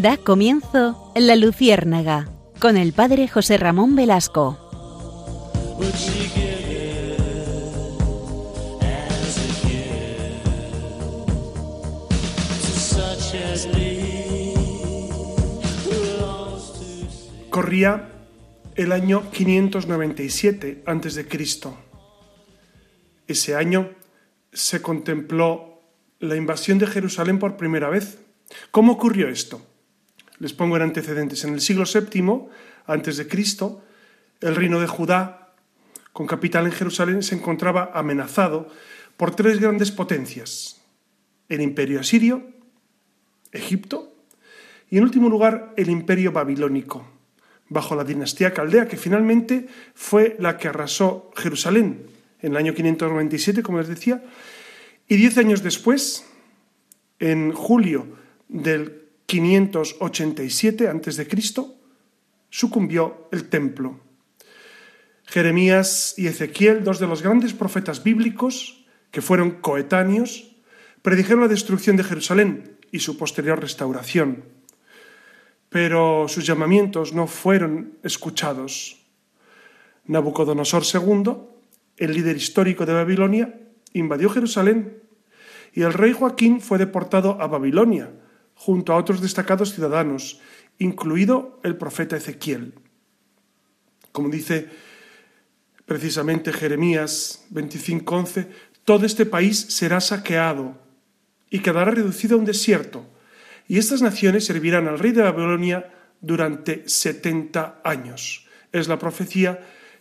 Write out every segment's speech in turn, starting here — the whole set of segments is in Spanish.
Da comienzo La Luciérnaga con el padre José Ramón Velasco. Corría el año 597 a.C. Ese año se contempló la invasión de Jerusalén por primera vez. ¿Cómo ocurrió esto? Les pongo en antecedentes. En el siglo VII antes de Cristo, el reino de Judá, con capital en Jerusalén, se encontraba amenazado por tres grandes potencias: el imperio asirio, Egipto y, en último lugar, el imperio babilónico, bajo la dinastía caldea, que finalmente fue la que arrasó Jerusalén en el año 597, como les decía, y diez años después, en julio del 587 a.C., sucumbió el templo. Jeremías y Ezequiel, dos de los grandes profetas bíblicos que fueron coetáneos, predijeron la destrucción de Jerusalén y su posterior restauración. Pero sus llamamientos no fueron escuchados. Nabucodonosor II, el líder histórico de Babilonia, invadió Jerusalén y el rey Joaquín fue deportado a Babilonia junto a otros destacados ciudadanos, incluido el profeta Ezequiel. Como dice precisamente Jeremías 25:11, todo este país será saqueado y quedará reducido a un desierto, y estas naciones servirán al rey de Babilonia durante 70 años. Es la profecía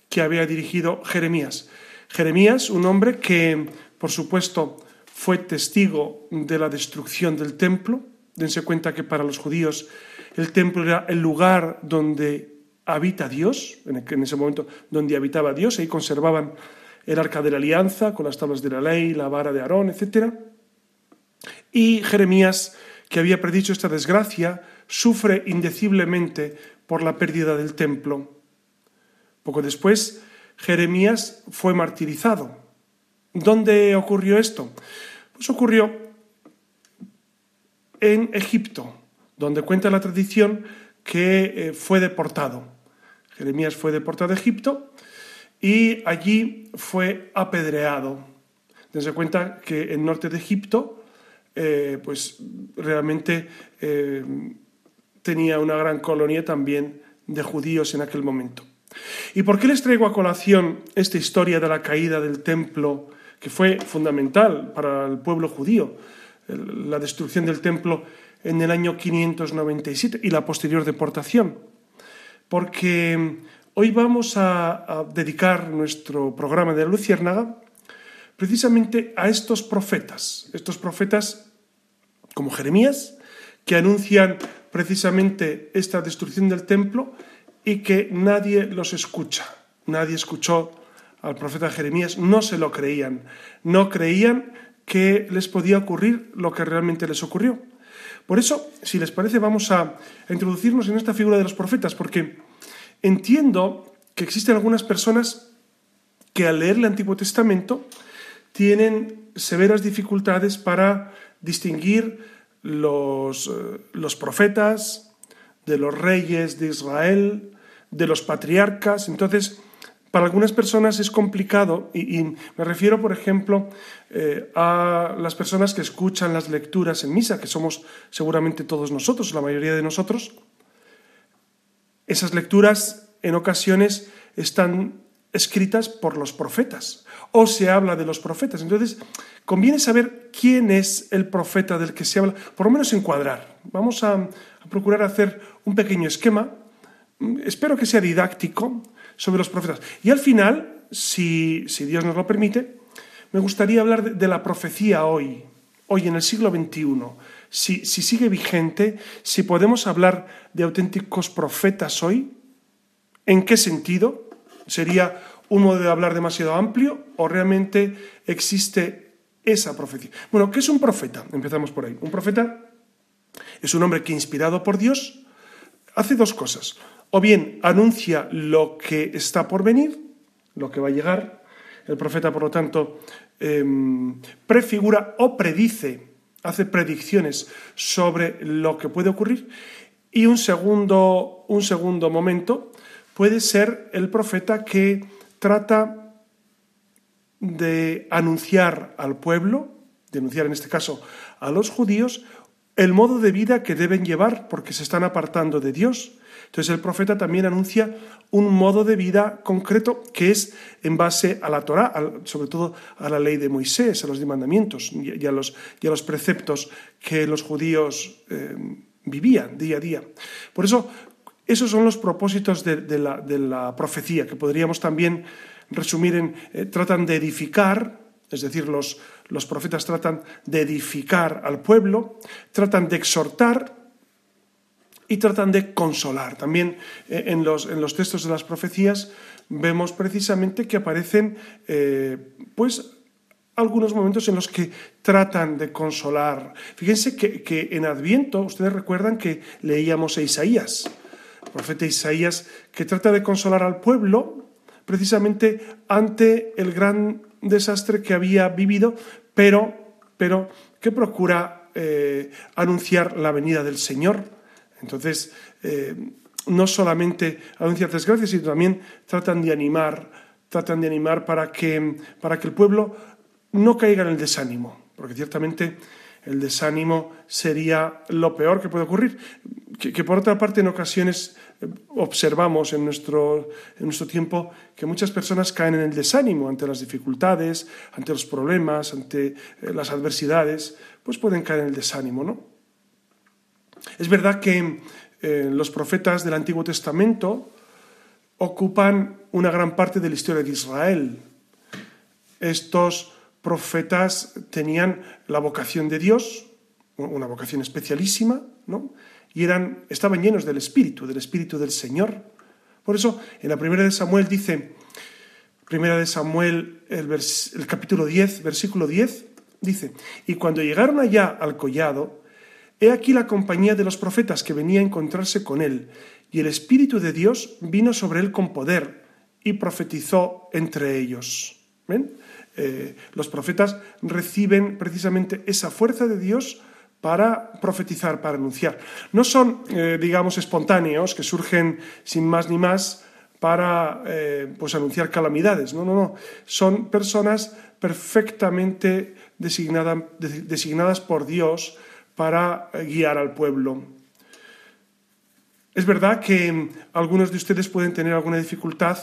que había dirigido Jeremías. Jeremías, un hombre que, por supuesto, fue testigo de la destrucción del templo, Dense cuenta que para los judíos el templo era el lugar donde habita Dios, en ese momento donde habitaba Dios, ahí conservaban el arca de la alianza con las tablas de la ley, la vara de Aarón, etc. Y Jeremías, que había predicho esta desgracia, sufre indeciblemente por la pérdida del templo. Poco después, Jeremías fue martirizado. ¿Dónde ocurrió esto? Pues ocurrió en Egipto, donde cuenta la tradición que eh, fue deportado. Jeremías fue deportado a Egipto y allí fue apedreado. Dense cuenta que en norte de Egipto, eh, pues realmente eh, tenía una gran colonia también de judíos en aquel momento. ¿Y por qué les traigo a colación esta historia de la caída del templo, que fue fundamental para el pueblo judío? La destrucción del templo en el año 597 y la posterior deportación. Porque hoy vamos a, dedicar nuestro programa de la Luciérnaga precisamente a estos profetas, estos profetas como Jeremías, que anuncian precisamente esta destrucción del templo y que nadie los escucha. Nadie escuchó al profeta Jeremías, no se lo creían, no creían que les podía ocurrir lo que realmente les ocurrió. Por eso, si les parece, vamos a introducirnos en esta figura de los profetas, porque entiendo que existen algunas personas que al leer el Antiguo Testamento tienen severas dificultades para distinguir los, eh, los profetas de los reyes de Israel, de los patriarcas. Entonces, para algunas personas es complicado y, me refiero, por ejemplo, eh, a las personas que escuchan las lecturas en misa, que somos seguramente todos nosotros, la mayoría de nosotros. Esas lecturas en ocasiones están escritas por los profetas o se habla de los profetas. Entonces, conviene saber quién es el profeta del que se habla, por lo menos encuadrar. Vamos a, a procurar hacer un pequeño esquema, espero que sea didáctico, sobre los profetas. Y al final, si, Dios nos lo permite, me gustaría hablar de, la profecía hoy, hoy en el siglo XXI. Si, si sigue vigente, si podemos hablar de auténticos profetas hoy, ¿en qué sentido? ¿Sería un modo de hablar demasiado amplio o realmente existe esa profecía? Bueno, ¿qué es un profeta? Empezamos por ahí. Un profeta es un hombre que, inspirado por Dios, hace dos cosas o bien anuncia lo que está por venir, lo que va a llegar. El profeta, por lo tanto, em, prefigura o predice, hace predicciones sobre lo que puede ocurrir. Y un segundo, un segundo momento puede ser el profeta que trata de anunciar al pueblo, de anunciar en este caso a los judíos, el modo de vida que deben llevar porque se están apartando de Dios. Entonces el profeta también anuncia un modo de vida concreto que es en base a la Torá, sobre todo a la ley de Moisés, a los mandamientos y a los, preceptos que los judíos eh, vivían día a día. Por eso, esos son los propósitos de, la, profecía, que podríamos también resumir en, eh, tratan de edificar, es decir, los, los profetas tratan de edificar al pueblo, tratan de exhortar y tratan de consolar. También eh, en, los, en, los, textos de las profecías vemos precisamente que aparecen eh, pues algunos momentos en los que tratan de consolar. Fíjense que, en Adviento, ustedes recuerdan que leíamos a Isaías, el profeta Isaías, que trata de consolar al pueblo precisamente ante el gran desastre que había vivido, pero, pero que procura eh, anunciar la venida del Señor. Entonces, eh, no solamente anunciar desgracias, sino también tratan de animar, tratan de animar para que, para que el pueblo no caiga en el desánimo, porque ciertamente el desánimo sería lo peor que puede ocurrir. Que, por otra parte, en ocasiones eh, observamos en nuestro, en nuestro tiempo que muchas personas caen en el desánimo ante las dificultades, ante los problemas, ante eh, las adversidades, pues pueden caer en el desánimo, ¿no? Es verdad que eh, los profetas del Antiguo Testamento ocupan una gran parte de la historia de Israel. Estos profetas tenían la vocación de Dios, una vocación especialísima, ¿no? Y eran, estaban llenos del Espíritu, del Espíritu del Señor. Por eso, en la primera de Samuel dice, primera de Samuel, el, capítulo 10, versículo 10, dice, y cuando llegaron allá al collado, he aquí la compañía de los profetas que venía a encontrarse con él, y el Espíritu de Dios vino sobre él con poder, y profetizó entre ellos. Eh, los profetas reciben precisamente esa fuerza de Dios para profetizar, para anunciar. No son, eh, digamos, espontáneos que surgen sin más ni más para eh, pues anunciar calamidades. No, no, no. Son personas perfectamente designadas por Dios para guiar al pueblo. Es verdad que algunos de ustedes pueden tener alguna dificultad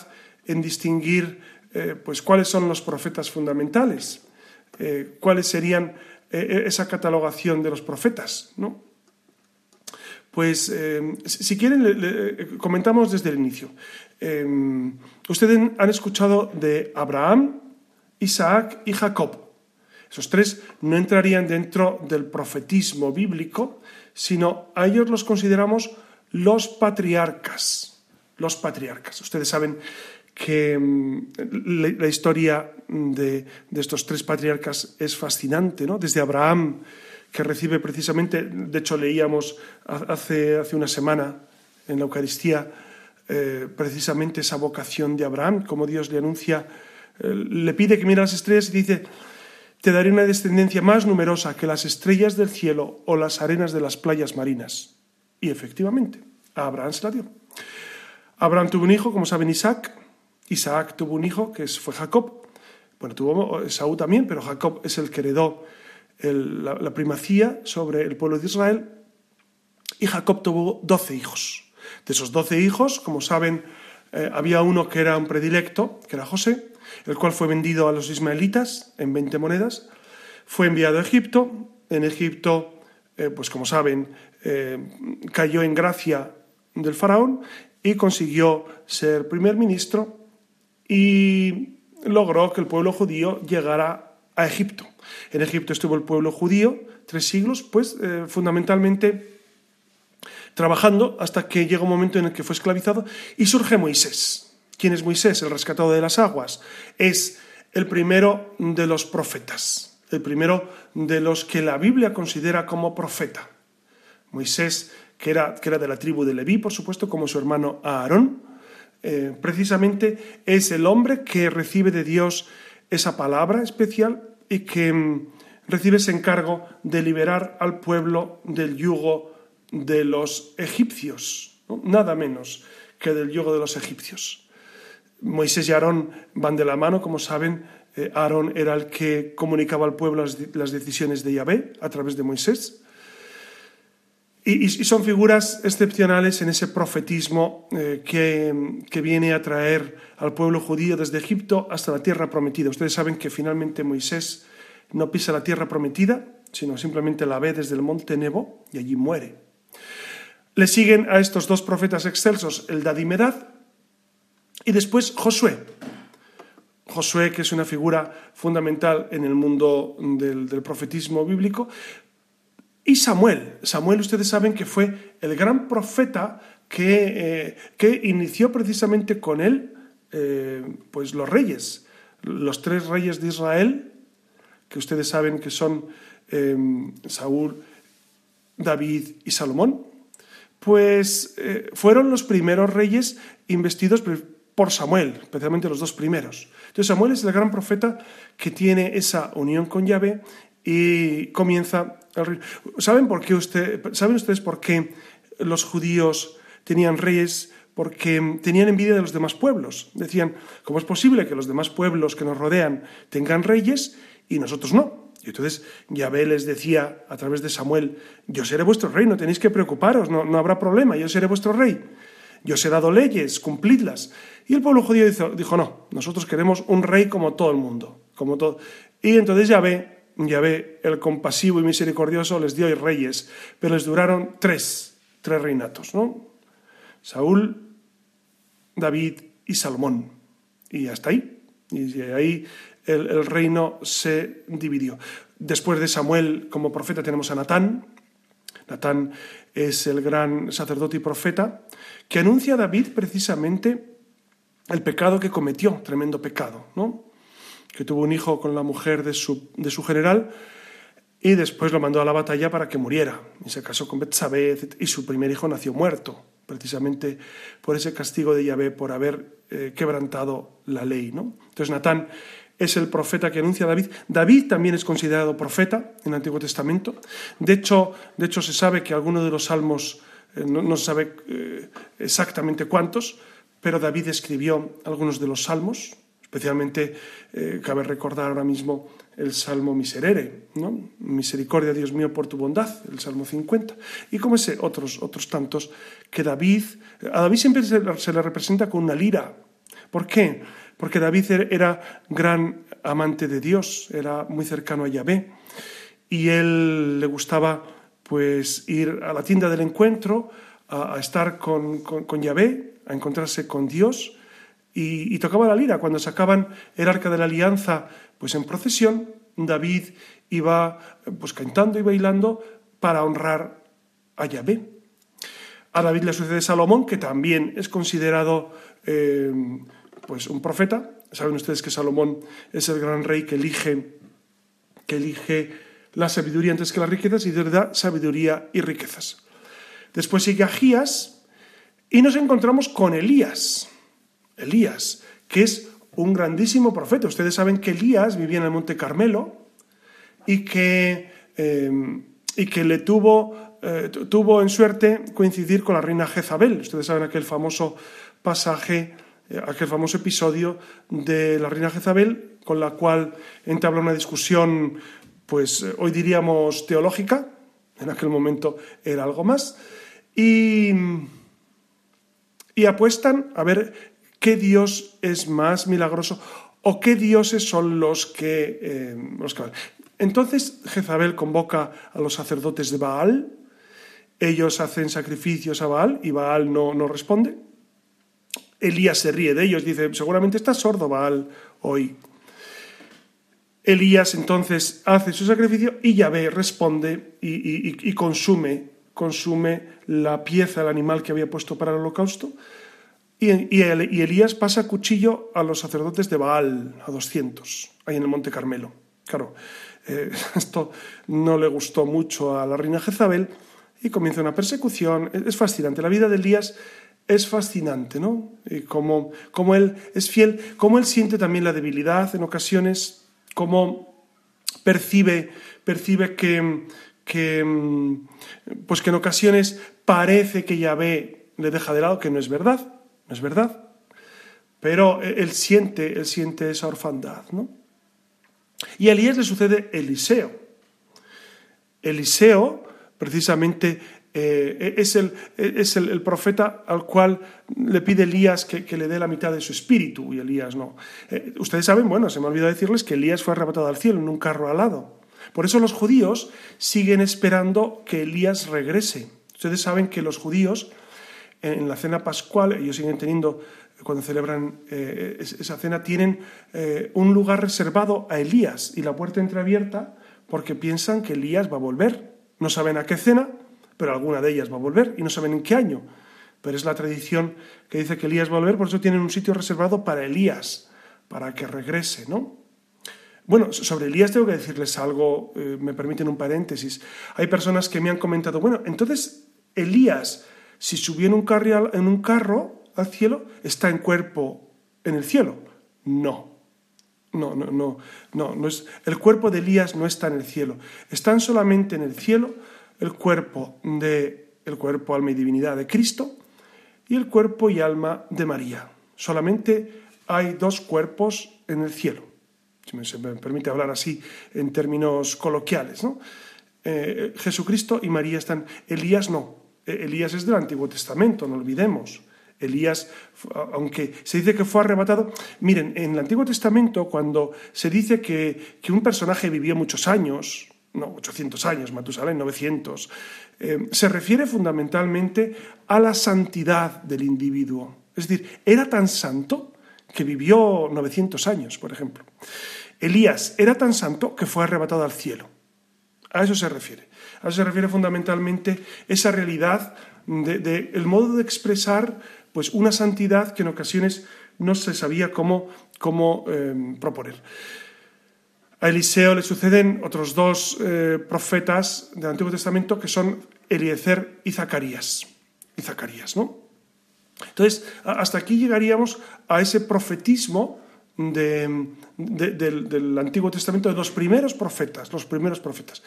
en distinguir eh, pues cuáles son los profetas fundamentales, eh, cuáles serían eh, esa catalogación de los profetas, ¿no? Pues si quieren, comentamos desde el inicio. ustedes han escuchado de Abraham, Isaac y Jacob. Esos tres no entrarían dentro del profetismo bíblico, sino a ellos los consideramos los patriarcas. Los patriarcas. Ustedes saben que mm, la, historia de, estos tres patriarcas es fascinante, ¿no? Desde Abraham, que recibe precisamente, de hecho leíamos hace, hace una semana en la Eucaristía, eh, precisamente esa vocación de Abraham, como Dios le anuncia, eh, le pide que mire las estrellas y dice, te daré una descendencia más numerosa que las estrellas del cielo o las arenas de las playas marinas. Y efectivamente, Abraham se la dio. Abraham tuvo un hijo, como saben, Isaac, Isaac tuvo un hijo que fue Jacob. Bueno, tuvo Saúl también, pero Jacob es el que heredó la, primacía sobre el pueblo de Israel. Y Jacob tuvo doce hijos. De esos doce hijos, como saben, eh, había uno que era un predilecto, que era José, el cual fue vendido a los ismaelitas en 20 monedas. Fue enviado a Egipto. En Egipto, eh, pues como saben, eh, cayó en gracia del faraón y consiguió ser primer ministro y logró que el pueblo judío llegara a Egipto. En Egipto estuvo el pueblo judío tres siglos, pues fundamentalmente trabajando hasta que llega un momento en el que fue esclavizado y surge Moisés. ¿Quién es Moisés? El rescatado de las aguas. Es el primero de los profetas, el primero de los que la Biblia considera como profeta. Moisés, que era, que era de la tribu de Leví, por supuesto, como su hermano Aarón, eh, precisamente es el hombre que recibe de Dios esa palabra especial y que mm, recibe ese encargo de liberar al pueblo del yugo de los egipcios, nada menos que del yugo de los egipcios. Moisés y Aarón van de la mano, como saben, eh, Aarón era el que comunicaba al pueblo las, decisiones de Yahvé a través de Moisés. Y, son figuras excepcionales en ese profetismo eh, que, que, viene a traer al pueblo judío desde Egipto hasta la tierra prometida. Ustedes saben que finalmente Moisés no pisa la tierra prometida, sino simplemente la ve desde el monte Nebo y allí muere. Le siguen a estos dos profetas excelsos el Dadimedad y después Josué. Josué, que es una figura fundamental en el mundo del, profetismo bíblico, y Samuel. Samuel, ustedes saben que fue el gran profeta que, eh, que inició precisamente con él eh, pues los reyes, los tres reyes de Israel, que ustedes saben que son eh, Saúl, David y Salomón, pues fueron los primeros reyes investidos por Samuel, especialmente los dos primeros. Entonces Samuel es el gran profeta que tiene esa unión con Yahvé y comienza el reino. ¿Saben, por qué usted, ¿Saben ustedes por qué los judíos tenían reyes? Porque tenían envidia de los demás pueblos. Decían, ¿cómo es posible que los demás pueblos que nos rodean tengan reyes y nosotros no? Y entonces Yahvé les decía a través de Samuel, yo seré vuestro rey, no tenéis que preocuparos, no, no habrá problema, yo seré vuestro rey. Yo os he dado leyes, cumplidlas. Y el pueblo judío dijo, no, nosotros queremos un rey como todo el mundo. Como todo. Y entonces Yahvé, Yahvé, el compasivo y misericordioso, les dio reyes, pero les duraron tres, tres reinatos, ¿no? Saúl, David y Salomón. Y hasta ahí. Y ahí el, reino se dividió. Después de Samuel como profeta tenemos a Natán. Natán es el gran sacerdote y profeta que anuncia a David precisamente el pecado que cometió, tremendo pecado, ¿no? que tuvo un hijo con la mujer de su, de su general y después lo mandó a la batalla para que muriera. Y se casó con Betsabé y su primer hijo nació muerto, precisamente por ese castigo de Yahvé por haber eh, quebrantado la ley. ¿no? Entonces Natán es el profeta que anuncia a David. David también es considerado profeta en el Antiguo Testamento. De hecho, de hecho se sabe que algunos de los salmos, eh, no, se sabe eh, exactamente cuántos, pero David escribió algunos de los salmos, especialmente eh, cabe recordar ahora mismo el Salmo Miserere, ¿no? Misericordia, Dios mío, por tu bondad, el Salmo 50. Y como ese, otros, otros tantos que David, a David siempre se, le representa con una lira. ¿Por qué? Porque David er, era gran amante de Dios, era muy cercano a Yahvé, y él le gustaba pues ir a la tienda del encuentro, a, estar con, con, Yahvé, a encontrarse con Dios y, tocaba la lira. Cuando sacaban el arca de la alianza pues en procesión, David iba pues cantando y bailando para honrar a Yahvé. A David le sucede Salomón, que también es considerado eh, pues un profeta. Saben ustedes que Salomón es el gran rey que elige, que elige la sabiduría antes que las riquezas y da sabiduría y riquezas. Después sigue Agías, y nos encontramos con Elías. Elías, que es un grandísimo profeta. Ustedes saben que Elías vivía en el Monte Carmelo y que, em, y que le tuvo, eh, tuvo en suerte coincidir con la reina Jezabel. Ustedes saben aquel famoso pasaje, aquel famoso episodio de la reina Jezabel, con la cual entabla una discusión, pues eh, hoy diríamos teológica, en aquel momento era algo más, y y apuestan a ver qué Dios es más milagroso o qué dioses son los que... Eh, Entonces Jezabel convoca a los sacerdotes de Baal, ellos hacen sacrificios a Baal y Baal no, no responde. Elías se ríe de ellos, dice, seguramente está sordo Baal hoy. Elías entonces hace su sacrificio y Yahvé responde y consume consume la pieza, el animal que había puesto para el holocausto, y, Elías pasa cuchillo a los sacerdotes de Baal, a 200, ahí en el Monte Carmelo. Claro, eh, esto no le gustó mucho a la reina Jezabel y comienza una persecución. Es fascinante, la vida de Elías es fascinante, ¿no? Y como, como él es fiel, como él siente también la debilidad en ocasiones, como percibe, percibe que, que, mm, pues que en ocasiones parece que Yahvé le deja de lado, que no es verdad, no es verdad. Pero él siente, él siente esa orfandad, ¿no? Y a Elías le sucede Eliseo. Eliseo, precisamente, eh, es, el, es el, profeta al cual le pide Elías que, le dé la mitad de su espíritu y Elías no. Eh, ustedes saben, bueno, se me olvidó decirles que Elías fue arrebatado al cielo en un carro alado. Por eso los judíos siguen esperando que Elías regrese. Ustedes saben que los judíos en la cena pascual, ellos siguen teniendo, cuando celebran eh, esa cena, tienen un lugar reservado a Elías y la puerta entreabierta porque piensan que Elías va a volver. No saben a qué cena, pero alguna de ellas va a volver y no saben en qué año. Pero es la tradición que dice que Elías va a volver, por eso tienen un sitio reservado para Elías, para que regrese, ¿no? Bueno, sobre Elías tengo que decirles algo, eh, me permiten un paréntesis. Hay personas que me han comentado, bueno, entonces Elías, si subió en un, carro, al cielo, está en cuerpo en el cielo. No, no, no, no, no, no es, el cuerpo de Elías no está en el cielo. Están solamente en el cielo el cuerpo de el cuerpo, alma y divinidad de Cristo y el cuerpo y alma de María. Solamente hay dos cuerpos en el cielo. Si me, permite hablar así en términos coloquiales, ¿no? Eh, Jesucristo y María están. Elías no. E, Elías es del Antiguo Testamento, no olvidemos. Elías, aunque se dice que fue arrebatado, miren, en el Antiguo Testamento, cuando se dice que, que un personaje vivió muchos años, no, 800 años, Matusalén 900, eh, se refiere fundamentalmente a la santidad del individuo. Es decir, era tan santo que vivió 900 años, por ejemplo. Elías era tan santo que fue arrebatado al cielo. A eso se refiere. A eso se refiere fundamentalmente esa realidad del el modo de expresar pues, una santidad que en ocasiones no se sabía cómo, cómo eh, proponer. A Eliseo le suceden otros dos eh, profetas del Antiguo Testamento que son Eliezer y Zacarías. Y Zacarías, ¿no? Entonces, hasta aquí llegaríamos a ese profetismo del, del Antiguo Testamento de los primeros profetas, los primeros profetas.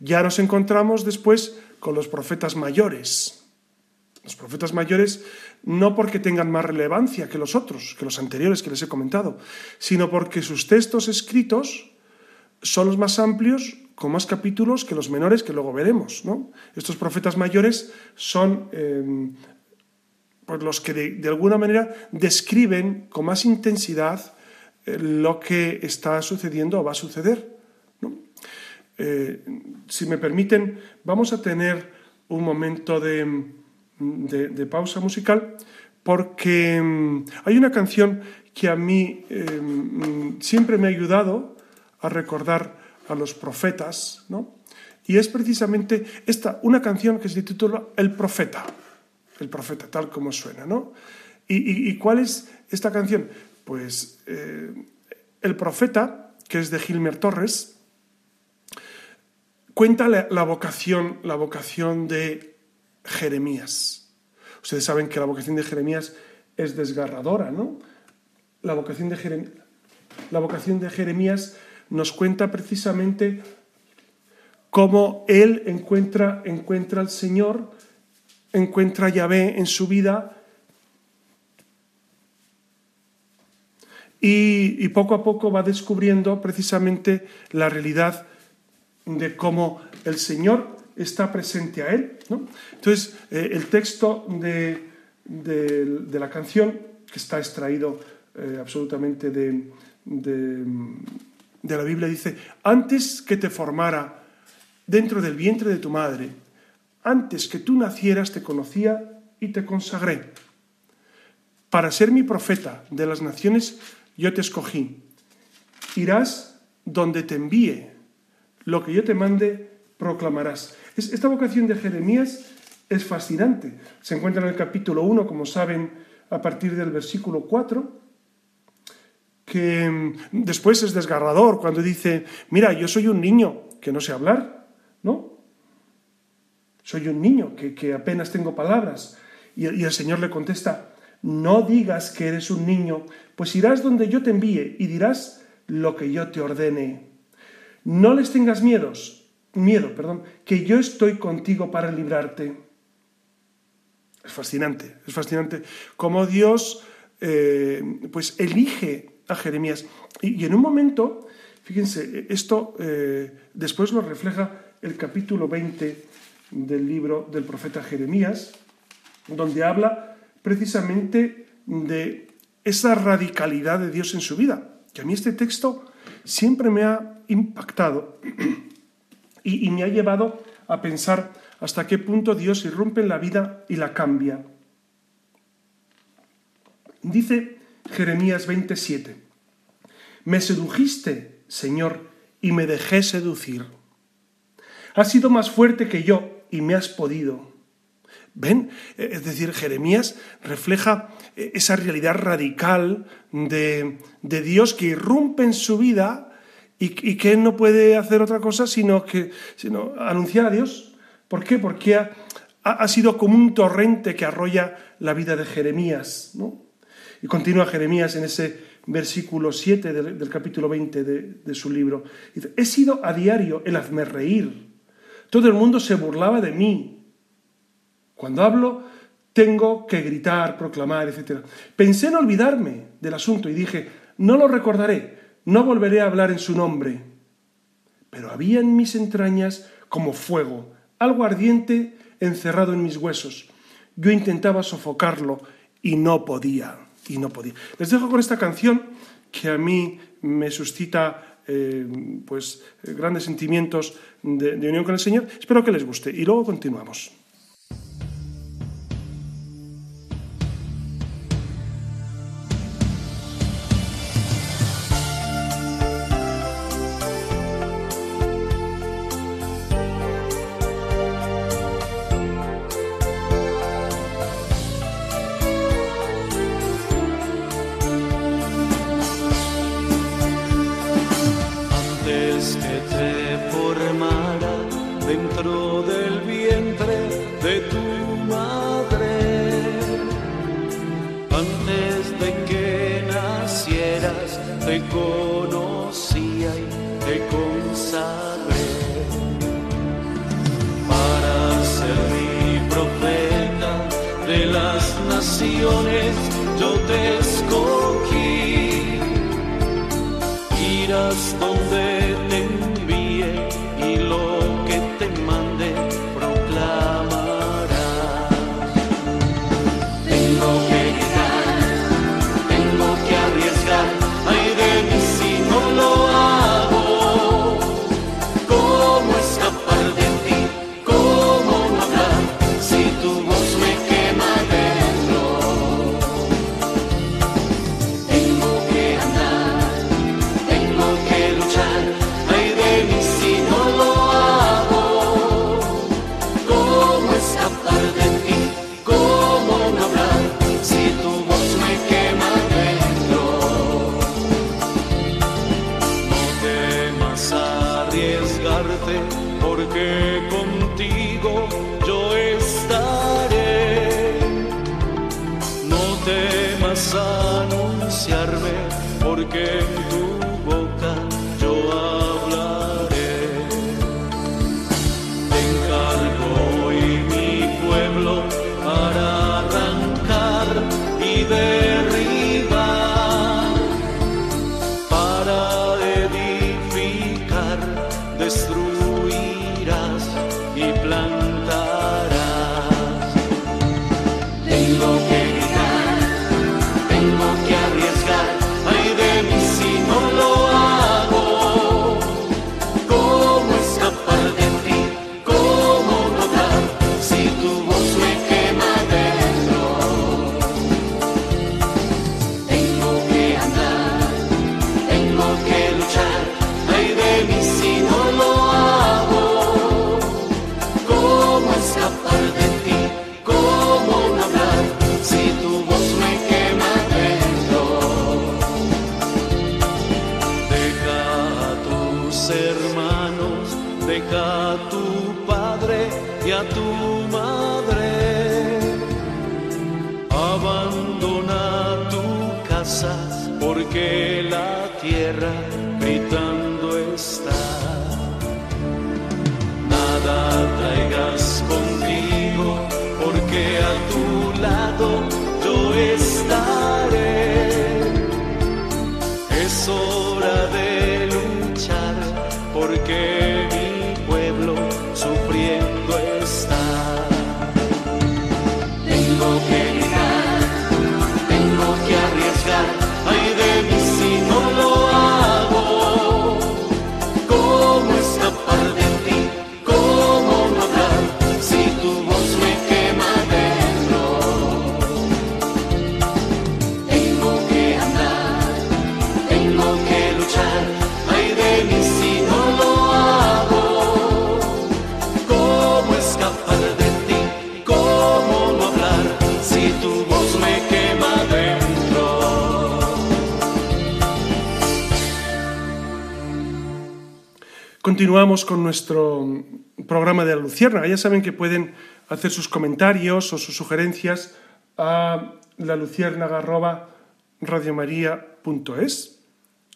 Ya nos encontramos después con los profetas mayores. Los profetas mayores no porque tengan más relevancia que los otros, que los anteriores que les he comentado, sino porque sus textos escritos son los más amplios, con más capítulos que los menores que luego veremos. Estos profetas mayores son eh, pues los que de, alguna manera describen con más intensidad eh, lo que está sucediendo o va a suceder. Eh, si me permiten, vamos a tener un momento de, pausa musical porque mm, hay una canción que a mí mm, siempre me ha ayudado a recordar a los profetas, ¿no? Y es precisamente esta, una canción que se titula El Profeta, el Profeta, tal como suena, ¿no? ¿Y, cuál es esta canción? Pues eh, El Profeta, que es de Gilmer Torres, cuenta la, la, vocación, la vocación de Jeremías. Ustedes saben que la vocación de Jeremías es desgarradora, ¿no? La vocación de, Jeremías, la vocación de Jeremías nos cuenta precisamente cómo él encuentra, encuentra al Señor, encuentra a Yahvé en su vida y, poco a poco va descubriendo precisamente la realidad de cómo el Señor está presente a él. Entonces, eh, el texto de, la canción, que está extraído eh, absolutamente de de la Biblia dice, antes que te formara dentro del vientre de tu madre, antes que tú nacieras te conocía y te consagré. Para ser mi profeta de las naciones yo te escogí. Irás donde te envíe. Lo que yo te mande proclamarás. Esta vocación de Jeremías es fascinante. Se encuentra en el capítulo 1, como saben, a partir del versículo 4 que mm, después es desgarrador cuando dice, mira, yo soy un niño que no sé hablar, ¿no? Soy un niño que, apenas tengo palabras. Y, y el Señor le contesta, no digas que eres un niño, pues irás donde yo te envíe y dirás lo que yo te ordene. No les tengas miedos, miedo, perdón, que yo estoy contigo para librarte. Es fascinante, es fascinante cómo Dios eh, pues elige a Jeremías. Y, en un momento, fíjense, esto eh, después lo refleja el capítulo 20 del libro del profeta Jeremías, donde habla precisamente de esa radicalidad de Dios en su vida, que a mí este texto siempre me ha impactado y, me ha llevado a pensar hasta qué punto Dios irrumpe en la vida y la cambia. Dice Jeremías 27, Me sedujiste, Señor, y me dejé seducir. Has sido más fuerte que yo y me has podido. ¿Ven? Es decir, Jeremías refleja esa realidad radical de, Dios que irrumpe en su vida y, que no puede hacer otra cosa sino, que, sino anunciar a Dios. ¿Por qué? Porque ha, sido como un torrente que arrolla la vida de Jeremías. ¿no? Y continúa Jeremías en ese versículo 7 del, capítulo 20 de, de, su libro. Dice, he sido a diario el hazme reír todo el mundo se burlaba de mí. Cuando hablo, tengo que gritar, proclamar, etc. Pensé en olvidarme del asunto y dije, no lo recordaré, no volveré a hablar en su nombre. Pero había en mis entrañas como fuego, algo ardiente encerrado en mis huesos. Yo intentaba sofocarlo y no podía, y no podía. Les dejo con esta canción que a mí me suscita eh, pues, grandes sentimientos de, de unión con el Señor. Espero que les guste y luego continuamos. Continuamos con nuestro programa de la Luciérnaga. Ya saben que pueden hacer sus comentarios o sus sugerencias a la radiomaria.es,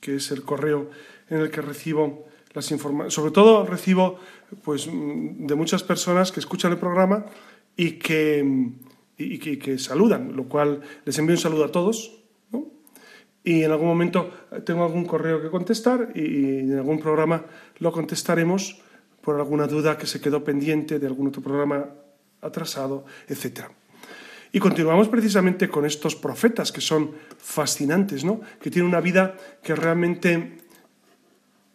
que es el correo en el que recibo las informaciones. Sobre todo recibo pues, de muchas personas que escuchan el programa y que, y que saludan, lo cual les envío un saludo a todos. Y en algún momento tengo algún correo que contestar y en algún programa lo contestaremos por alguna duda que se quedó pendiente de algún otro programa atrasado, etc. Y continuamos precisamente con estos profetas que son fascinantes, ¿no? que tienen una vida que realmente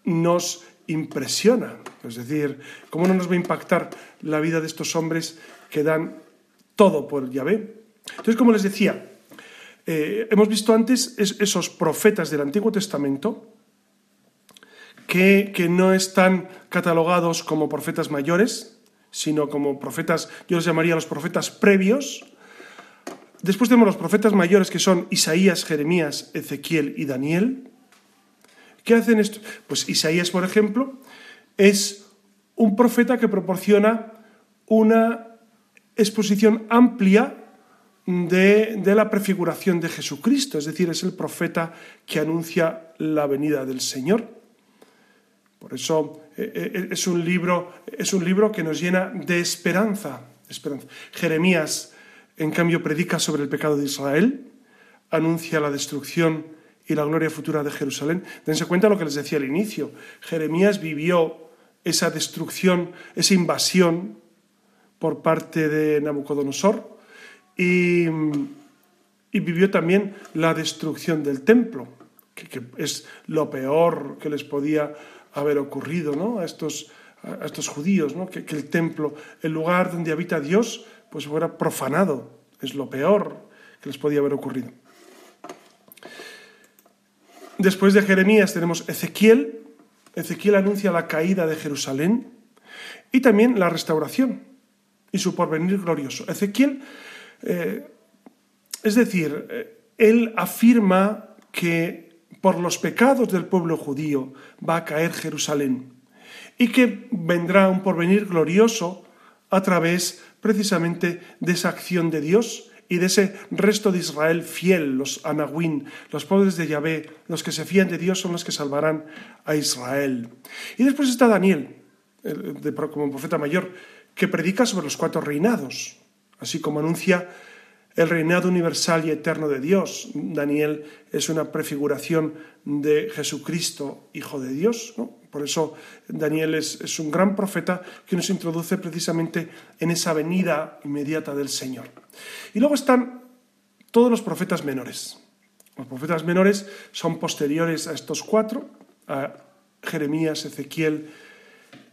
nos impresiona. Es decir, ¿cómo no nos va a impactar la vida de estos hombres que dan todo por Yahvé? Entonces, como les decía, eh, hemos visto antes es, esos profetas del Antiguo Testamento que, que, no están catalogados como profetas mayores, sino como profetas, yo los llamaría los profetas previos. Después tenemos los profetas mayores que son Isaías, Jeremías, Ezequiel y Daniel. ¿Qué hacen esto? Pues Isaías, por ejemplo, es un profeta que proporciona una exposición amplia de, de, la prefiguración de Jesucristo, es decir, es el profeta que anuncia la venida del Señor. Por eso eh, es, un libro, es un libro que nos llena de esperanza, esperanza. Jeremías, en cambio, predica sobre el pecado de Israel, anuncia la destrucción y la gloria futura de Jerusalén. Dense cuenta lo que les decía al inicio. Jeremías vivió esa destrucción, esa invasión por parte de Nabucodonosor, y, vivió también la destrucción del templo, que, que, es lo peor que les podía haber ocurrido ¿no? a, estos, a estos judíos, ¿no? que, que, el templo, el lugar donde habita Dios, pues fuera profanado. Es lo peor que les podía haber ocurrido. Después de Jeremías tenemos Ezequiel. Ezequiel anuncia la caída de Jerusalén y también la restauración y su porvenir glorioso. Ezequiel eh, es decir, eh, él afirma que por los pecados del pueblo judío va a caer Jerusalén y que vendrá un porvenir glorioso a través precisamente de esa acción de Dios y de ese resto de Israel fiel, los anahuín, los pobres de Yahvé, los que se fían de Dios son los que salvarán a Israel. Y después está Daniel, como profeta mayor, que predica sobre los cuatro reinados, así como anuncia el reinado universal y eterno de Dios. Daniel es una prefiguración de Jesucristo, Hijo de Dios. Por eso Daniel es, es, un gran profeta que nos introduce precisamente en esa venida inmediata del Señor. Y luego están todos los profetas menores. Los profetas menores son posteriores a estos cuatro, a Jeremías, Ezequiel,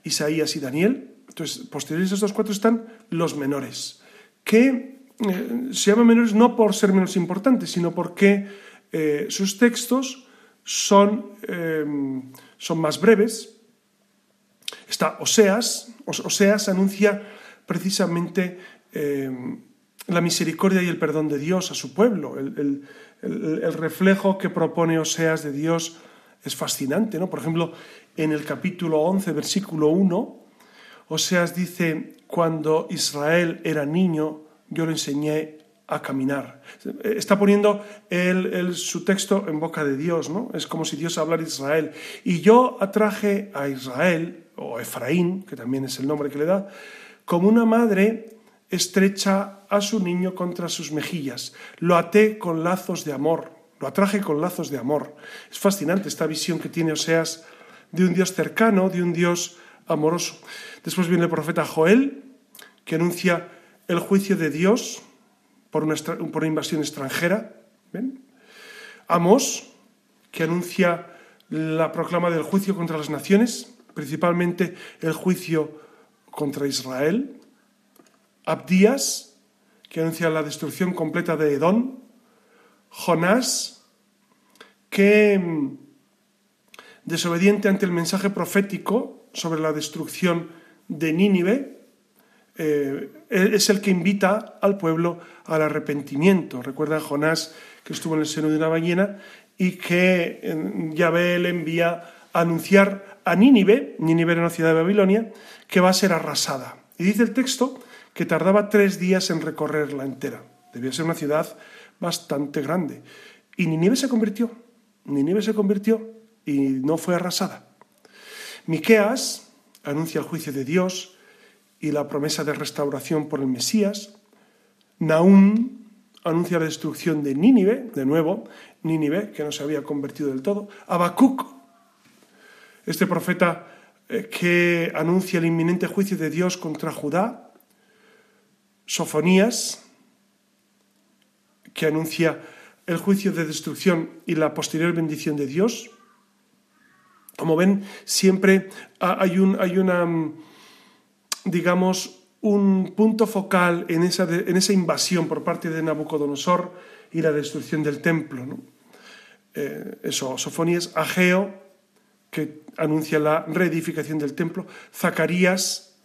Isaías y Daniel. Entonces, posteriores a estos cuatro están los menores, que eh, se llaman menores no por ser menos importantes, sino porque eh, sus textos son, eh, son, más breves. Está Oseas, Oseas anuncia precisamente eh, la misericordia y el perdón de Dios a su pueblo. El, el, reflejo que propone Oseas de Dios es fascinante. ¿no? Por ejemplo, en el capítulo 11, versículo 1, Oseas dice, cuando Israel era niño, yo le enseñé a caminar. Está poniendo su texto en boca de Dios, ¿no? Es como si Dios hablara de Israel. Y yo atraje a Israel, o Efraín, que también es el nombre que le da, como una madre estrecha a su niño contra sus mejillas. Lo até con lazos de amor, lo atraje con lazos de amor. Es fascinante esta visión que tiene Oseas de un Dios cercano, de un Dios amoroso. Después viene el profeta Joel, que anuncia el juicio de Dios por una, invasión extranjera. Amos, que anuncia la proclama del juicio contra las naciones, principalmente el juicio contra Israel. Abdías, que anuncia la destrucción completa de Edom. Jonás, que mm, desobediente ante el mensaje profético sobre la destrucción de Nínive, eh, es el que invita al pueblo al arrepentimiento. Recuerda Jonás que estuvo en el seno de una ballena y que Yahvé le envía a anunciar a Nínive, Nínive era una ciudad de Babilonia, que va a ser arrasada. Y dice el texto que tardaba tres días en recorrerla entera. Debía ser una ciudad bastante grande. Y Nínive se convirtió. Nínive se convirtió y no fue arrasada. Miqueas anuncia el juicio de Dios y la promesa de restauración por el Mesías. Nahum anuncia la destrucción de Nínive, de nuevo, Nínive, que no se había convertido del todo. Habacuc, este profeta eh, que anuncia el inminente juicio de Dios contra Judá. Sofonías, que anuncia el juicio de destrucción y la posterior bendición de Dios. Como ven, siempre hay, un, hay una, mm, digamos, un punto focal en esa, en esa, invasión por parte de Nabucodonosor y la destrucción del templo. Eh, eso, Sofonías, Ageo, que anuncia la reedificación del templo, Zacarías,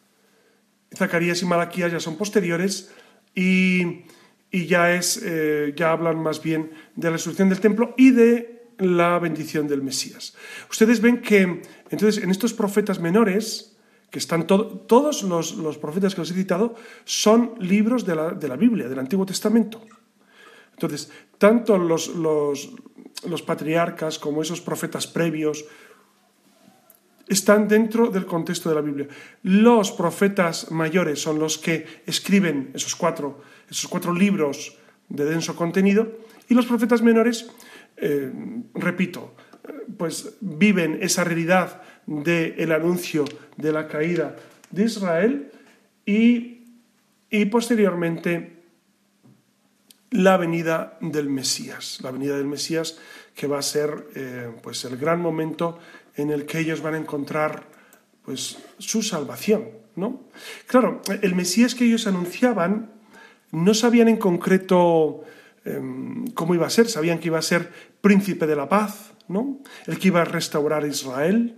Zacarías y Malaquías ya son posteriores y, y ya, es, eh, ya hablan más bien de la destrucción del templo y de la bendición del Mesías. Ustedes ven que entonces en estos profetas menores, que están todos los, profetas que os he citado, son libros de la, Biblia, del Antiguo Testamento. Entonces, tanto los, los patriarcas como esos profetas previos están dentro del contexto de la Biblia. Los profetas mayores son los que escriben esos cuatro, esos cuatro libros de denso contenido y los profetas menores eh, repito, pues viven esa realidad del anuncio de la caída de Israel y, y, posteriormente la venida del Mesías, la venida del Mesías que va a ser eh, pues el gran momento en el que ellos van a encontrar pues su salvación, ¿no? Claro, el Mesías que ellos anunciaban no sabían en concreto cómo iba a ser, sabían que iba a ser príncipe de la paz, ¿no? El que iba a restaurar a Israel,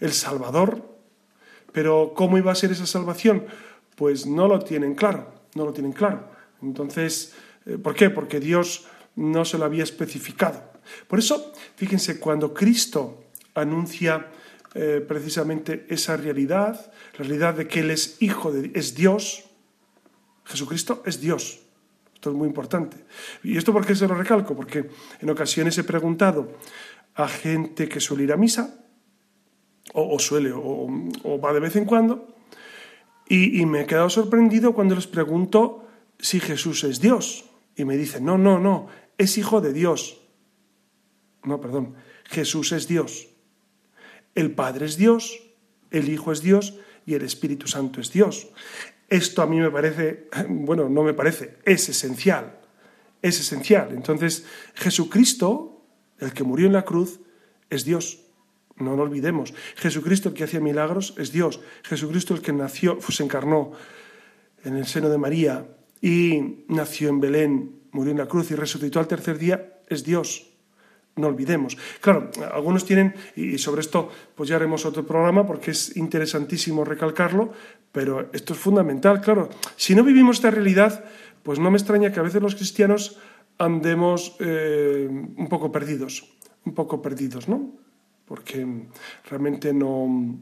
el Salvador. Pero ¿cómo iba a ser esa salvación? Pues no lo tienen claro, no lo tienen claro. Entonces, eh, ¿por qué? Porque Dios no se lo había especificado. Por eso, fíjense, cuando Cristo anuncia eh, precisamente esa realidad, la realidad de que Él es hijo de es Dios, Jesucristo es Dios. Esto es muy importante. ¿Y esto por qué se lo recalco? Porque en ocasiones he preguntado a gente que suele ir a misa, o, suele, o, va de vez en cuando, y, me he quedado sorprendido cuando les pregunto si Jesús es Dios. Y me dicen, no, no, no, es hijo de Dios. No, perdón, Jesús es Dios. El Padre es Dios, el Hijo es Dios y el Espíritu Santo es Dios. Esto a mí me parece, bueno, no me parece, es esencial, es esencial. Entonces, Jesucristo, el que murió en la cruz, es Dios. No lo olvidemos. Jesucristo, el que hacía milagros, es Dios. Jesucristo, el que nació, pues, se encarnó en el seno de María y nació en Belén, murió en la cruz y resucitó al tercer día, es Dios no olvidemos. Claro, algunos tienen, y sobre esto pues ya haremos otro programa porque es interesantísimo recalcarlo, pero esto es fundamental, claro. Si no vivimos esta realidad, pues no me extraña que a veces los cristianos andemos eh, un poco perdidos, un poco perdidos, ¿no? Porque realmente no,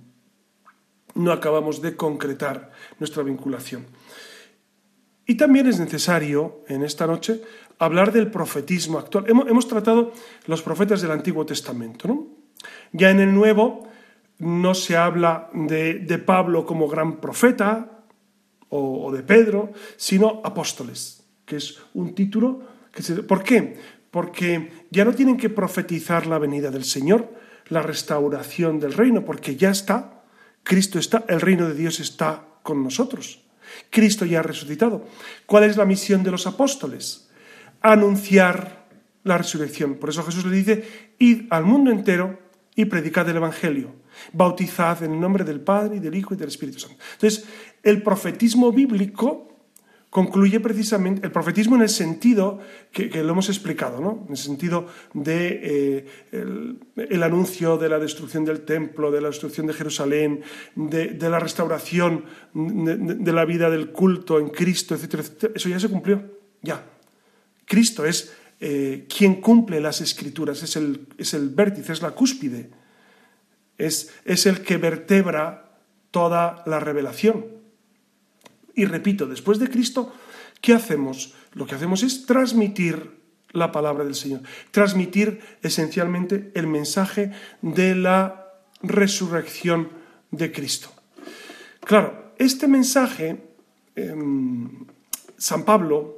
no acabamos de concretar nuestra vinculación. Y también es necesario en esta noche hablar del profetismo actual. Hemos, tratado los profetas del Antiguo Testamento. ¿no? Ya en el Nuevo no se habla de, Pablo como gran profeta, o, o de Pedro, sino apóstoles, que es un título que se... ¿Por qué? Porque ya no tienen que profetizar la venida del Señor, la restauración del reino, porque ya está, Cristo está, el reino de Dios está con nosotros. Cristo ya ha resucitado. ¿Cuál es la misión de los apóstoles? Anunciar la resurrección. Por eso Jesús le dice, id al mundo entero y predicad el Evangelio. Bautizad en el nombre del Padre y del Hijo y del Espíritu Santo. Entonces, el profetismo bíblico concluye precisamente el profetismo en el sentido que, lo hemos explicado, ¿no? en el sentido de eh, el, anuncio de la destrucción del templo, de la destrucción de Jerusalén, de, la restauración de, de, la vida del culto en Cristo, etcétera, etcétera. Eso ya se cumplió, ya. Cristo es eh, quien cumple las escrituras, es el, es el vértice, es la cúspide, es, es el que vertebra toda la revelación. Y repito, después de Cristo, ¿qué hacemos? Lo que hacemos es transmitir la palabra del Señor, transmitir esencialmente el mensaje de la resurrección de Cristo. Claro, este mensaje, eh, San Pablo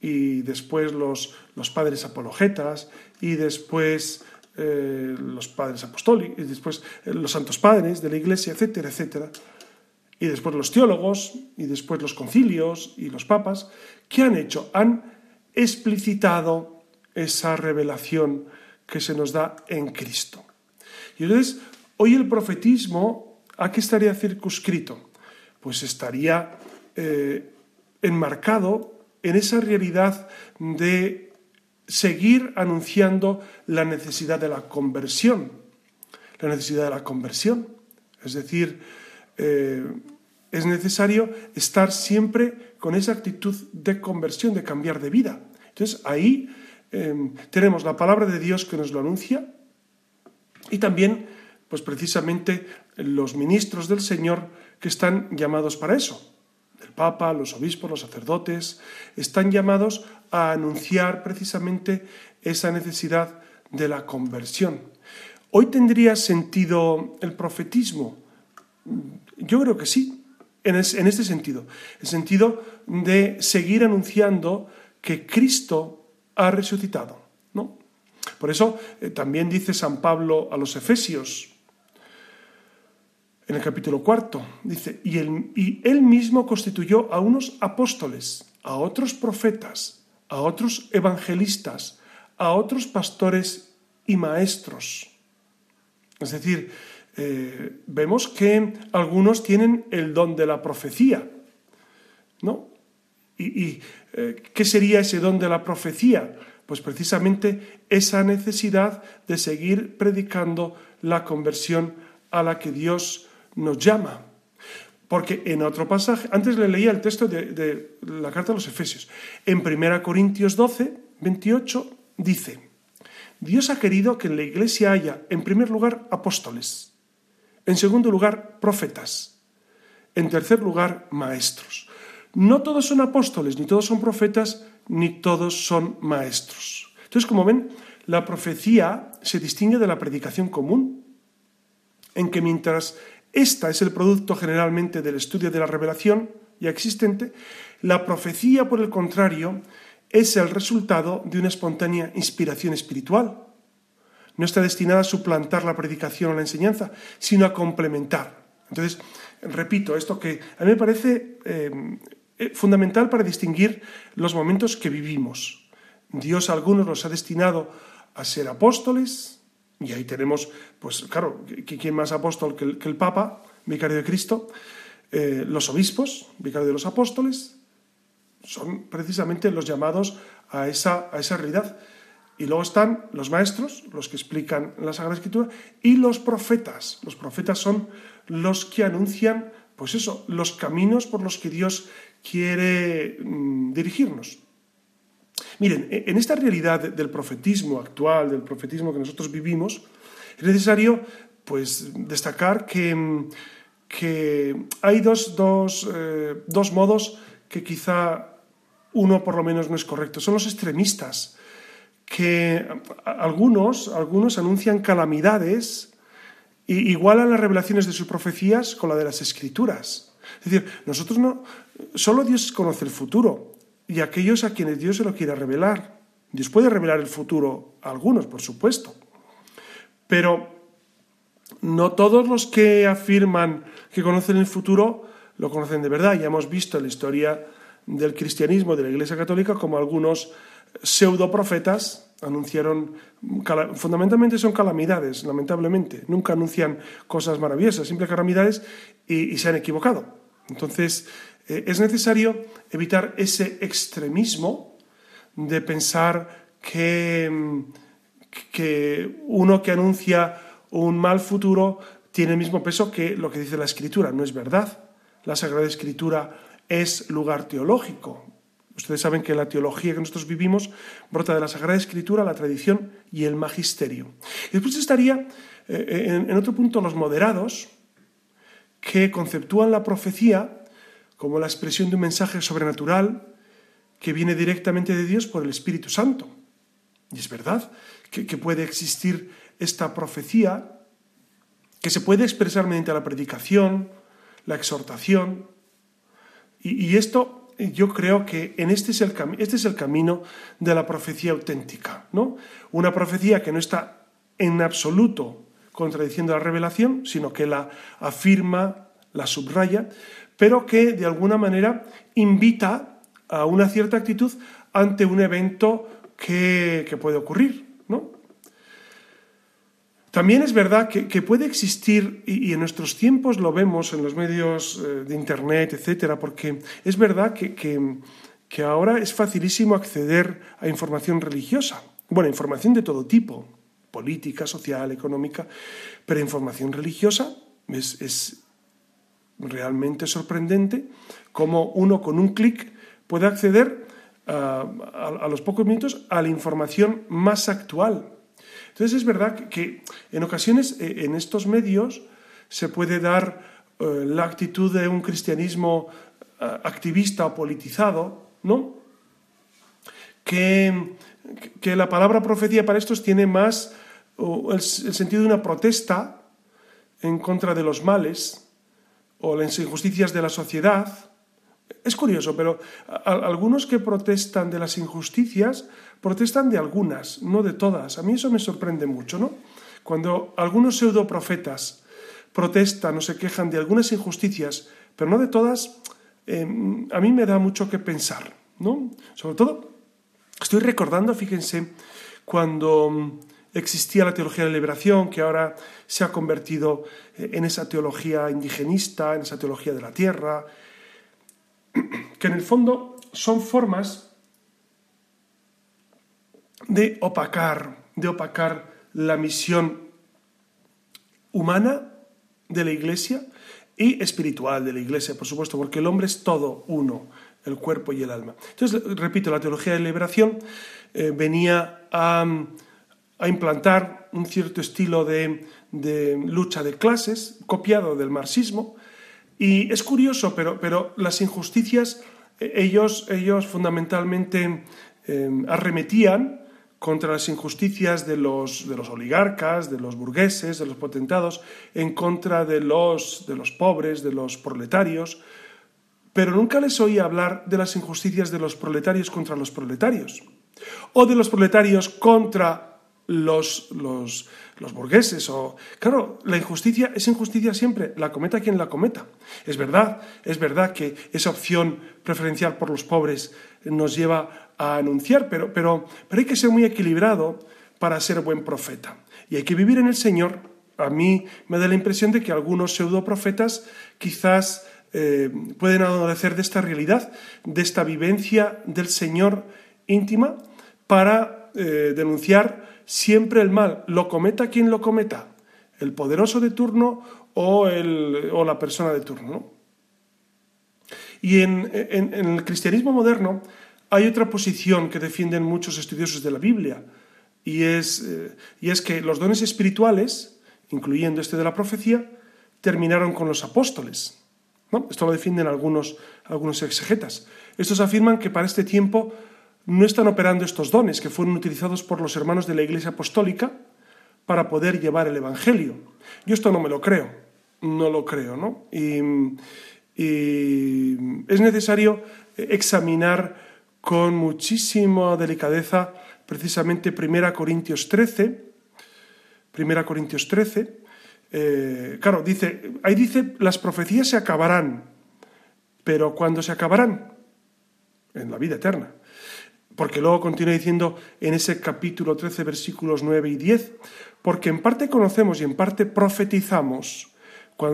y después los, los, padres apologetas y después eh, los padres apostólicos y después eh, los santos padres de la iglesia, etcétera, etcétera, y después los teólogos, y después los concilios y los papas, ¿qué han hecho? Han explicitado esa revelación que se nos da en Cristo. Y entonces, hoy el profetismo, ¿a qué estaría circunscrito? Pues estaría eh, enmarcado en esa realidad de seguir anunciando la necesidad de la conversión, la necesidad de la conversión. Es decir, eh, es necesario estar siempre con esa actitud de conversión, de cambiar de vida. Entonces ahí eh, tenemos la palabra de Dios que nos lo anuncia y también, pues precisamente, los ministros del Señor que están llamados para eso. El Papa, los obispos, los sacerdotes, están llamados a anunciar precisamente esa necesidad de la conversión. Hoy tendría sentido el profetismo yo creo que sí, en, este sentido, el sentido de seguir anunciando que Cristo ha resucitado. ¿no? Por eso eh, también dice San Pablo a los Efesios, en el capítulo cuarto, dice, y él, mismo constituyó a unos apóstoles, a otros profetas, a otros evangelistas, a otros pastores y maestros. Es decir, eh, vemos que algunos tienen el don de la profecía. ¿No? ¿Y, y eh, qué sería ese don de la profecía? Pues precisamente esa necesidad de seguir predicando la conversión a la que Dios nos llama. Porque en otro pasaje, antes le leía el texto de, de la carta a los Efesios, en 1 Corintios 12, 28, dice, Dios ha querido que en la iglesia haya, en primer lugar, apóstoles en segundo lugar, profetas. En tercer lugar, maestros. No todos son apóstoles, ni todos son profetas, ni todos son maestros. Entonces, como ven, la profecía se distingue de la predicación común, en que mientras esta es el producto generalmente del estudio de la revelación ya existente, la profecía, por el contrario, es el resultado de una espontánea inspiración espiritual, no está destinada a suplantar la predicación o la enseñanza, sino a complementar. Entonces, repito, esto que a mí me parece eh, eh, fundamental para distinguir los momentos que vivimos. Dios a algunos los ha destinado a ser apóstoles, y ahí tenemos, pues claro, ¿quién más apóstol que el, que el Papa, vicario de Cristo? Eh, los obispos, vicario de los apóstoles, son precisamente los llamados a esa, a esa realidad. Y luego están los maestros, los que explican la Sagrada Escritura, y los profetas. Los profetas son los que anuncian, pues eso, los caminos por los que Dios quiere mm, dirigirnos. Miren, e, en esta realidad del profetismo actual, del profetismo que nosotros vivimos, es necesario pues, destacar que, que hay dos, dos, eh, dos modos que quizá uno por lo menos no es correcto. Son los extremistas que algunos, algunos anuncian calamidades y igualan las revelaciones de sus profecías con la de las escrituras. Es decir, nosotros no, solo Dios conoce el futuro y aquellos a quienes Dios se lo quiera revelar. Dios puede revelar el futuro a algunos, por supuesto, pero no todos los que afirman que conocen el futuro lo conocen de verdad. Ya hemos visto en la historia del cristianismo, de la Iglesia Católica, como algunos pseudoprofetas anunciaron, fundamentalmente son calamidades, lamentablemente. Nunca anuncian cosas maravillosas, simples calamidades y, se han equivocado. Entonces, eh, es necesario evitar ese extremismo de pensar que, que uno que anuncia un mal futuro tiene el mismo peso que lo que dice la Escritura. No es verdad. La Sagrada Escritura es lugar teológico. Ustedes saben que la teología que nosotros vivimos brota de la Sagrada Escritura, la tradición y el magisterio. Y después estaría, eh, en, otro punto, los moderados, que conceptúan la profecía como la expresión de un mensaje sobrenatural que viene directamente de Dios por el Espíritu Santo. Y es verdad que, puede existir esta profecía que se puede expresar mediante la predicación, la exhortación. Y, esto yo creo que en este, es el este es el camino de la profecía auténtica. ¿no? Una profecía que no está en absoluto contradiciendo la revelación, sino que la afirma, la subraya, pero que de alguna manera invita a una cierta actitud ante un evento que, puede ocurrir. ¿no? También es verdad que, puede existir, y, en nuestros tiempos lo vemos en los medios eh, de Internet, etcétera, porque es verdad que, ahora es facilísimo acceder a información religiosa. Bueno, información de todo tipo, política, social, económica, pero información religiosa es realmente sorprendente cómo uno con un clic puede acceder a, los pocos minutos a la información más actual entonces es verdad que, en ocasiones eh, en estos medios se puede dar eh, la actitud de un cristianismo eh, activista o politizado, ¿no? Que, que, la palabra profecía para estos tiene más el sentido de una protesta en contra de los males o las injusticias de la sociedad. Es curioso, pero algunos que protestan de las injusticias protestan de algunas, no de todas. A mí eso me sorprende mucho, ¿no? Cuando algunos pseudoprofetas protestan o se quejan de algunas injusticias, pero no de todas, em, a mí me da mucho que pensar, ¿no? Sobre todo, estoy recordando, fíjense, cuando existía la teología de liberación, que ahora se ha convertido eh, en esa teología indigenista, en esa teología de la tierra, que en el fondo son formas de opacar, de opacar la misión humana de la Iglesia y espiritual de la Iglesia, por supuesto, porque el hombre es todo uno, el cuerpo y el alma. Entonces, repito, la teología de liberación eh, venía a, implantar un cierto estilo de, lucha de clases, copiado del marxismo, y es curioso, pero, pero las injusticias, eh, ellos, ellos fundamentalmente eh, arremetían contra las injusticias de los, de los oligarcas, de los burgueses, de los potentados, en contra de los, de los pobres, de los proletarios, pero nunca les oí hablar de las injusticias de los proletarios contra los proletarios, o de los proletarios contra los, los, los burgueses. O... Claro, la injusticia es injusticia siempre, la cometa quien la cometa. Es verdad, es verdad que esa opción preferencial por los pobres nos lleva a anunciar, pero, pero, pero hay que ser muy equilibrado para ser buen profeta. Y hay que vivir en el Señor. A mí me da la impresión de que algunos pseudoprofetas quizás eh, pueden adolecer de esta realidad, de esta vivencia del Señor íntima, para eh, denunciar siempre el mal, lo cometa quien lo cometa, el poderoso de turno o, el, o la persona de turno. Y en, el cristianismo moderno hay otra posición que defienden muchos estudiosos de la Biblia, y es, eh, y es que los dones espirituales, incluyendo este de la profecía, terminaron con los apóstoles. Esto lo defienden algunos, algunos exegetas. Estos afirman que para este tiempo no están operando estos dones que fueron utilizados por los hermanos de la Iglesia Apostólica para poder llevar el Evangelio. Yo esto no me lo creo, no lo creo, ¿no? Y, es necesario examinar con muchísima delicadeza precisamente 1 Corintios 13, 1 Corintios 13, eh, claro, dice, ahí dice, las profecías se acabarán, pero ¿cuándo se acabarán? En la vida eterna. Porque luego continúa diciendo en ese capítulo 13, versículos 9 y 10, porque en parte conocemos y en parte profetizamos,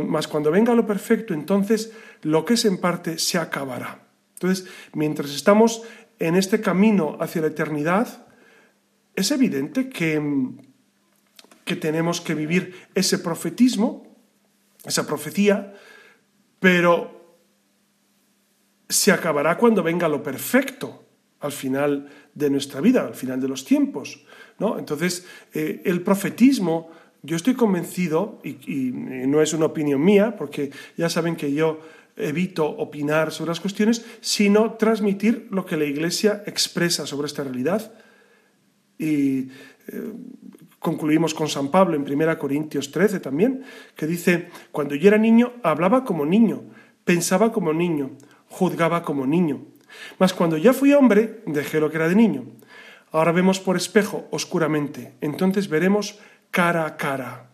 mas cuando venga lo perfecto, entonces lo que es en parte se acabará. Entonces, mientras estamos en este camino hacia la eternidad, es evidente que, que tenemos que vivir ese profetismo, esa profecía, pero se acabará cuando venga lo perfecto al final de nuestra vida, al final de los tiempos. ¿no? Entonces, eh, el profetismo, yo estoy convencido, y, no es una opinión mía, porque ya saben que yo evito opinar sobre las cuestiones, sino transmitir lo que la Iglesia expresa sobre esta realidad. Y eh, concluimos con San Pablo en 1 Corintios 13 también, que dice, cuando yo era niño, hablaba como niño, pensaba como niño, juzgaba como niño. Mas cuando ya fui hombre, dejé lo que era de niño. Ahora vemos por espejo oscuramente, entonces veremos cara a cara,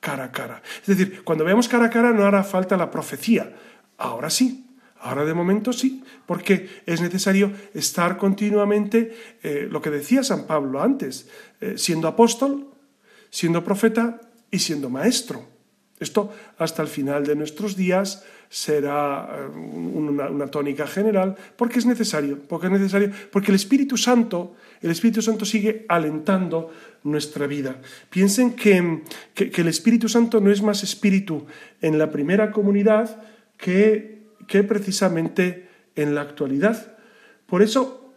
cara a cara. Es decir, cuando veamos cara a cara no hará falta la profecía, ahora sí, Ahora de momento sí, porque es necesario estar continuamente, eh, lo que decía San Pablo antes, eh, siendo apóstol, siendo profeta y siendo maestro. Esto hasta el final de nuestros días será eh, una, tónica general, porque es necesario, porque es necesario, porque el Espíritu Santo, el Espíritu Santo sigue alentando nuestra vida. Piensen que, que, que el Espíritu Santo no es más espíritu en la primera comunidad que que precisamente en la actualidad. Por eso,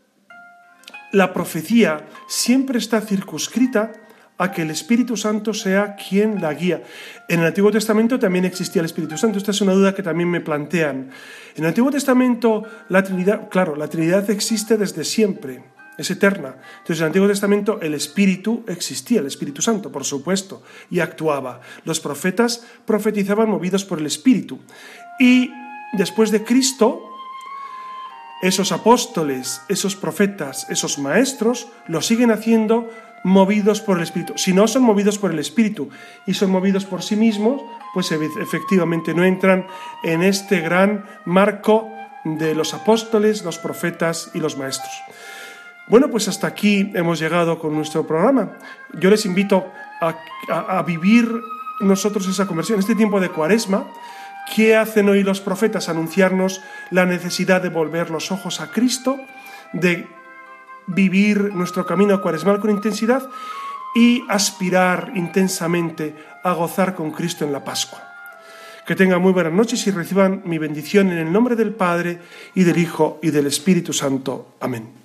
la profecía siempre está circunscrita a que el Espíritu Santo sea quien la guía. En el Antiguo Testamento también existía el Espíritu Santo. Esta es una duda que también me plantean. En el Antiguo Testamento, la Trinidad, claro, la Trinidad existe desde siempre, es eterna. Entonces, en el Antiguo Testamento el Espíritu existía, el Espíritu Santo, por supuesto, y actuaba. Los profetas profetizaban movidos por el Espíritu. Y después de Cristo, esos apóstoles, esos profetas, esos maestros, lo siguen haciendo movidos por el Espíritu. Si no son movidos por el Espíritu y son movidos por sí mismos, pues efectivamente no entran en este gran marco de los apóstoles, los profetas y los maestros. Bueno, pues hasta aquí hemos llegado con nuestro programa. Yo les invito a, vivir nosotros esa conversión, este tiempo de cuaresma, ¿Qué hacen hoy los profetas? Anunciarnos la necesidad de volver los ojos a Cristo, de vivir nuestro camino cuaresmal con intensidad y aspirar intensamente a gozar con Cristo en la Pascua. Que tengan muy buenas noches y reciban mi bendición en el nombre del Padre y del Hijo y del Espíritu Santo. Amén.